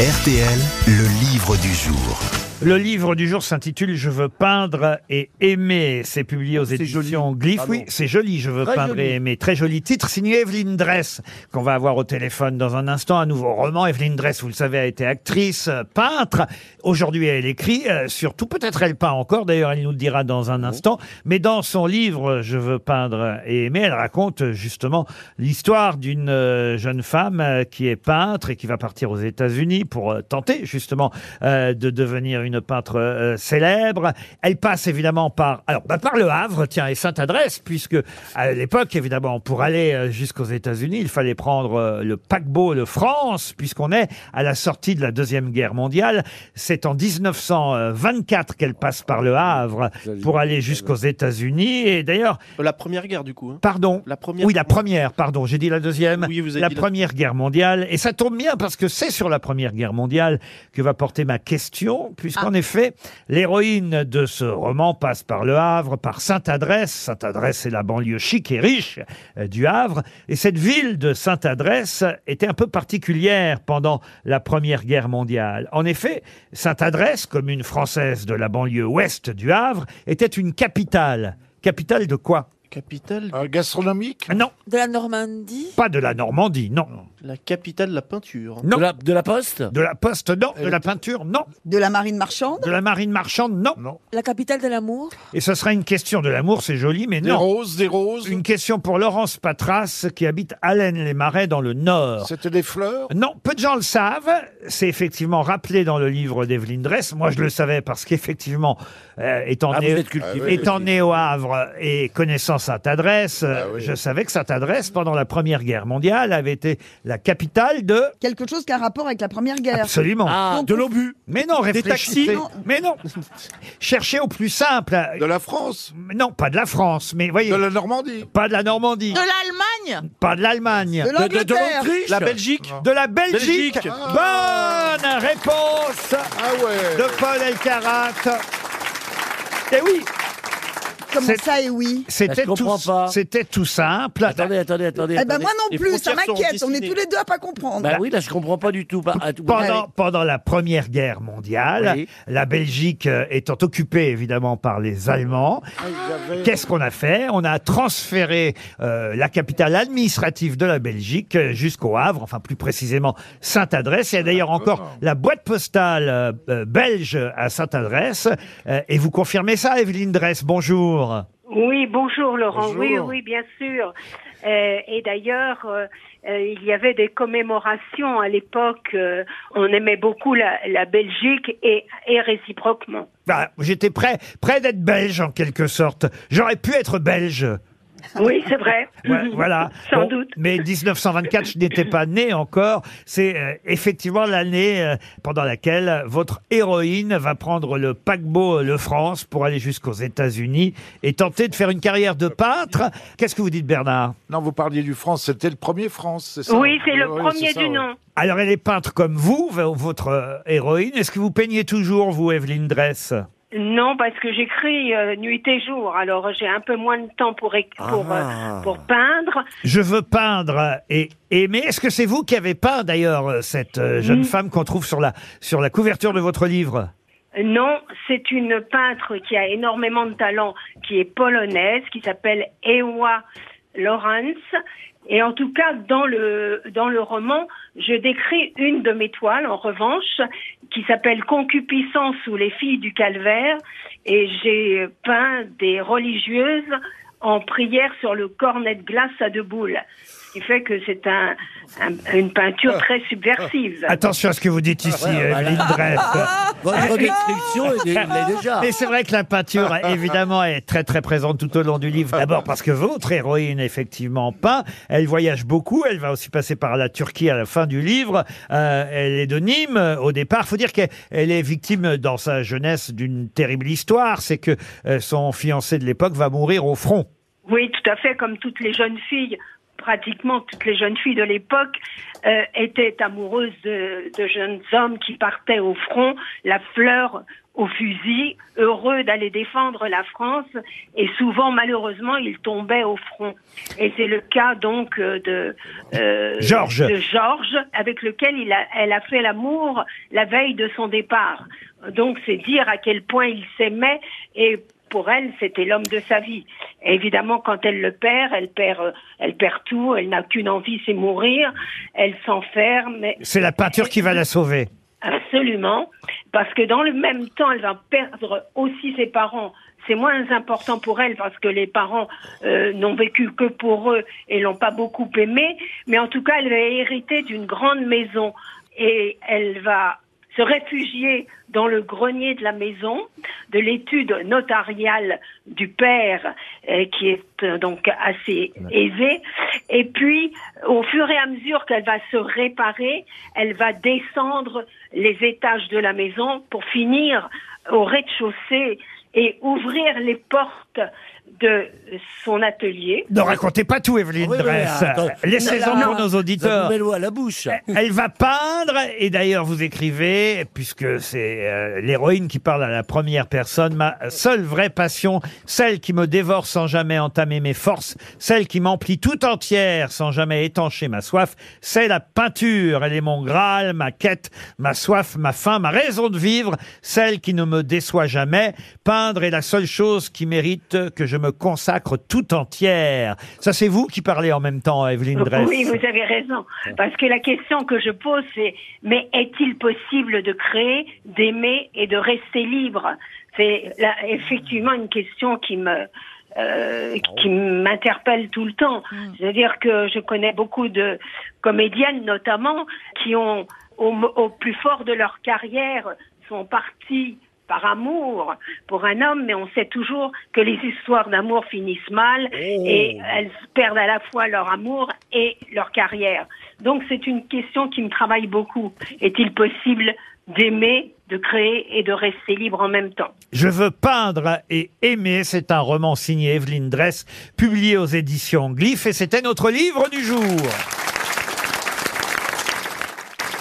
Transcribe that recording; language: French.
RTL, le livre du jour. Le livre du jour s'intitule Je veux peindre et aimer. C'est publié aux éditions Glyph. Ah oui, c'est joli. Je veux Très peindre joli. et aimer. Très joli titre signé Evelyne Dress qu'on va avoir au téléphone dans un instant. Un nouveau roman. Evelyne Dress, vous le savez, a été actrice, euh, peintre. Aujourd'hui, elle écrit. euh, surtout, peut-être elle peint encore. D'ailleurs, elle nous le dira dans un instant. Mais dans son livre Je veux peindre et aimer, elle raconte euh, justement l'histoire d'une euh, jeune femme euh, qui est peintre et qui va partir aux États-Unis pour euh, tenter justement euh, de devenir une peintre euh, célèbre. Elle passe évidemment par alors bah, par le Havre, tiens, et Sainte-Adresse, puisque à l'époque évidemment pour aller euh, jusqu'aux États-Unis, il fallait prendre euh, le paquebot de France, puisqu'on est à la sortie de la deuxième guerre mondiale. C'est en 1924 qu'elle passe par le Havre pour aller jusqu'aux États-Unis. Et d'ailleurs, La première guerre, du coup. hein. pardon. La première. Oui, la première, pardon, j'ai dit la deuxième. Oui, vous avez la dit la- première guerre mondiale. Et ça tombe bien parce que c'est sur la première guerre mondiale que va porter ma question, puisqu'en effet, l'héroïne de ce roman passe par Le Havre, par Sainte-Adresse. Sainte-Adresse, c'est la banlieue chic et riche euh, du Havre. Et cette ville de Sainte-Adresse était un peu particulière pendant la première guerre mondiale. En effet, Sainte-Adresse, commune française de la banlieue ouest du Havre, était une capitale. Capitale de quoi? Capitale. Euh, gastronomique? Non, De la Normandie? Pas de la Normandie, non. La capitale de la peinture. Non. De la, de la poste? De la poste, non. De la peinture, non. De la marine marchande? De la marine marchande, non. Non. La capitale de l'amour? Et ce sera une question de l'amour, c'est joli, mais Des non. roses, des roses Une question pour Laurence Patras, qui habite Allen-les-Marais dans le Nord. C'était des fleurs? Non, peu de gens le savent. C'est effectivement rappelé dans le livre d'Evelyne Dress. Moi, je le savais parce qu'effectivement, euh, étant, Ah, vous né, êtes cultivé. Ah oui. étant né au Havre et connaissant Sainte-Adresse, euh, Ah oui. je savais que Sainte-Adresse, pendant la Première Guerre mondiale, avait été la capitale de... Quelque chose qui a un rapport avec la première guerre. Absolument. Ah, Donc, de l'obus Mais non, réfléchissez. taxis Mais non. Cherchez au plus simple. De la France Non, pas de la France, mais voyez, De la Normandie pas de la Normandie, De l'Allemagne pas de l'Allemagne, De De, de, de l'Angleterre l'Autriche La Belgique. de la Belgique. Belgique. Bonne réponse Ah ouais de Paul Elkarat. Eh oui, Comment C'est- ça et oui c'était Je comprends tout, pas. c'était tout simple. Attendez, attendez, attendez. Eh ben attendez. moi non plus, ça m'inquiète. On est tous les deux à pas comprendre. Bah oui, là, je comprends pas du tout. Pas- à tout- Pendant, pendant la Première Guerre mondiale, Oui. la Belgique euh, étant occupée évidemment par les Allemands, Ah, Qu'est-ce qu'on a fait? On a transféré euh, la capitale administrative de la Belgique euh, jusqu'au Havre, enfin plus précisément Sainte-Adresse. Il y a d'ailleurs encore la boîte postale euh, euh, belge à Sainte-Adresse. Euh, et vous confirmez ça, Evelyne Dress Bonjour. Oui, bonjour Laurent. Bonjour. Oui, oui, bien sûr. Euh, et d'ailleurs, euh, euh, il y avait des commémorations à l'époque. on aimait beaucoup la, la Belgique et, et réciproquement. Bah, J'étais prêt, prêt d'être belge en quelque sorte. J'aurais pu être belge. Oui, c'est vrai. Ouais, voilà. Sans Bon, doute. Mais 1924, je n'étais pas né encore. C'est euh, effectivement l'année euh, pendant laquelle votre héroïne va prendre le paquebot euh, Le France pour aller jusqu'aux États-Unis et tenter de faire une carrière de peintre. Qu'est-ce que vous dites, Bernard? Non, vous parliez du France, c'était le premier France, c'est ça? Oui, c'est le Oui, premier ça, du ouais. nom. Alors, elle est peintre comme vous, votre euh, héroïne. Est-ce que vous peignez toujours, vous, Evelyne Dress Non, parce que j'écris euh, nuit et jour. Alors j'ai un peu moins de temps pour éc- pour euh, Ah. pour peindre. Je veux peindre et aimer. Est-ce que c'est vous qui avez peint, d'ailleurs, euh, cette euh, jeune Mm. femme qu'on trouve sur la, sur la couverture de votre livre? Non, c'est une peintre qui a énormément de talent, qui est polonaise, qui s'appelle Ewa Lawrence. Et en tout cas, dans le, dans le roman, je décris une de mes toiles, en revanche, qui s'appelle Concupiscence ou les filles du calvaire. Et j'ai peint des religieuses en prière sur le cornet de glace à deux boules. Ce qui fait que c'est un, un- une peinture très subversive. Attention à ce que vous dites ici, Ouais, voilà. Evelyne Dress. Votre description est, déjà. Mais c'est vrai que la peinture, évidemment, est très très présente tout au long du livre. D'abord parce que votre héroïne, effectivement, peint. Elle voyage beaucoup. Elle va aussi passer par la Turquie à la fin du livre. Euh, elle est de Nîmes euh, au départ. Faut dire qu'elle elle est victime dans sa jeunesse d'une terrible histoire. C'est que euh, son fiancé de l'époque va mourir au front. Oui, tout à fait, comme toutes les jeunes filles pratiquement toutes les jeunes filles de l'époque euh, étaient amoureuses de, de jeunes hommes qui partaient au front, la fleur au fusil, heureux d'aller défendre la France, et souvent, malheureusement, ils tombaient au front. Et c'est le cas donc euh, de euh, Georges. de Georges, avec lequel il a, elle a fait l'amour la veille de son départ. Donc, c'est dire à quel point il s'aimait et pour elle, c'était l'homme de sa vie. Et évidemment, quand elle le perd, elle perd, euh, elle perd tout. Elle n'a qu'une envie, c'est mourir. Elle s'enferme. C'est la peinture qui va la sauver. Absolument, parce que dans le même temps, elle va perdre aussi ses parents. C'est moins important pour elle parce que les parents euh, n'ont vécu que pour eux et l'ont pas beaucoup aimé. Mais en tout cas, elle va hériter d'une grande maison et elle va se réfugier dans le grenier de la maison, de l'étude notariale du père, euh, qui est euh, donc assez aisée. Et puis, au fur et à mesure qu'elle va se réparer, elle va descendre les étages de la maison pour finir au rez-de-chaussée et ouvrir les portes de son atelier. Ne racontez pas tout, Evelyne Oui, oui, Dress. attends. Laissez-en Non, pour nos auditeurs. à la bouche. Elle va peindre, et d'ailleurs vous écrivez, puisque c'est euh, l'héroïne qui parle à la première personne, ma seule vraie passion, celle qui me dévore sans jamais entamer mes forces, celle qui m'emplit tout entière sans jamais étancher ma soif, c'est la peinture. Elle est mon Graal, ma quête, ma soif, ma faim, ma raison de vivre, celle qui ne me déçoit jamais. Peindre est la seule chose qui mérite que je me consacre tout entière. Ça c'est vous qui parlez en même temps, Evelyne Dress. Oui, vous avez raison. Parce que la question que je pose, c'est mais est-il possible de créer, d'aimer et de rester libre? C'est effectivement une question qui me euh, qui m'interpelle tout le temps. C'est-à-dire que je connais beaucoup de comédiennes, notamment, qui ont au, au plus fort de leur carrière sont parties par amour pour un homme, mais on sait toujours que les histoires d'amour finissent mal et elles perdent à la fois leur amour et leur carrière. Donc c'est une question qui me travaille beaucoup. Est-il possible d'aimer, de créer et de rester libre en même temps? Je veux peindre et aimer, c'est un roman signé Evelyne Dress, publié aux éditions Glyph, et c'était notre livre du jour.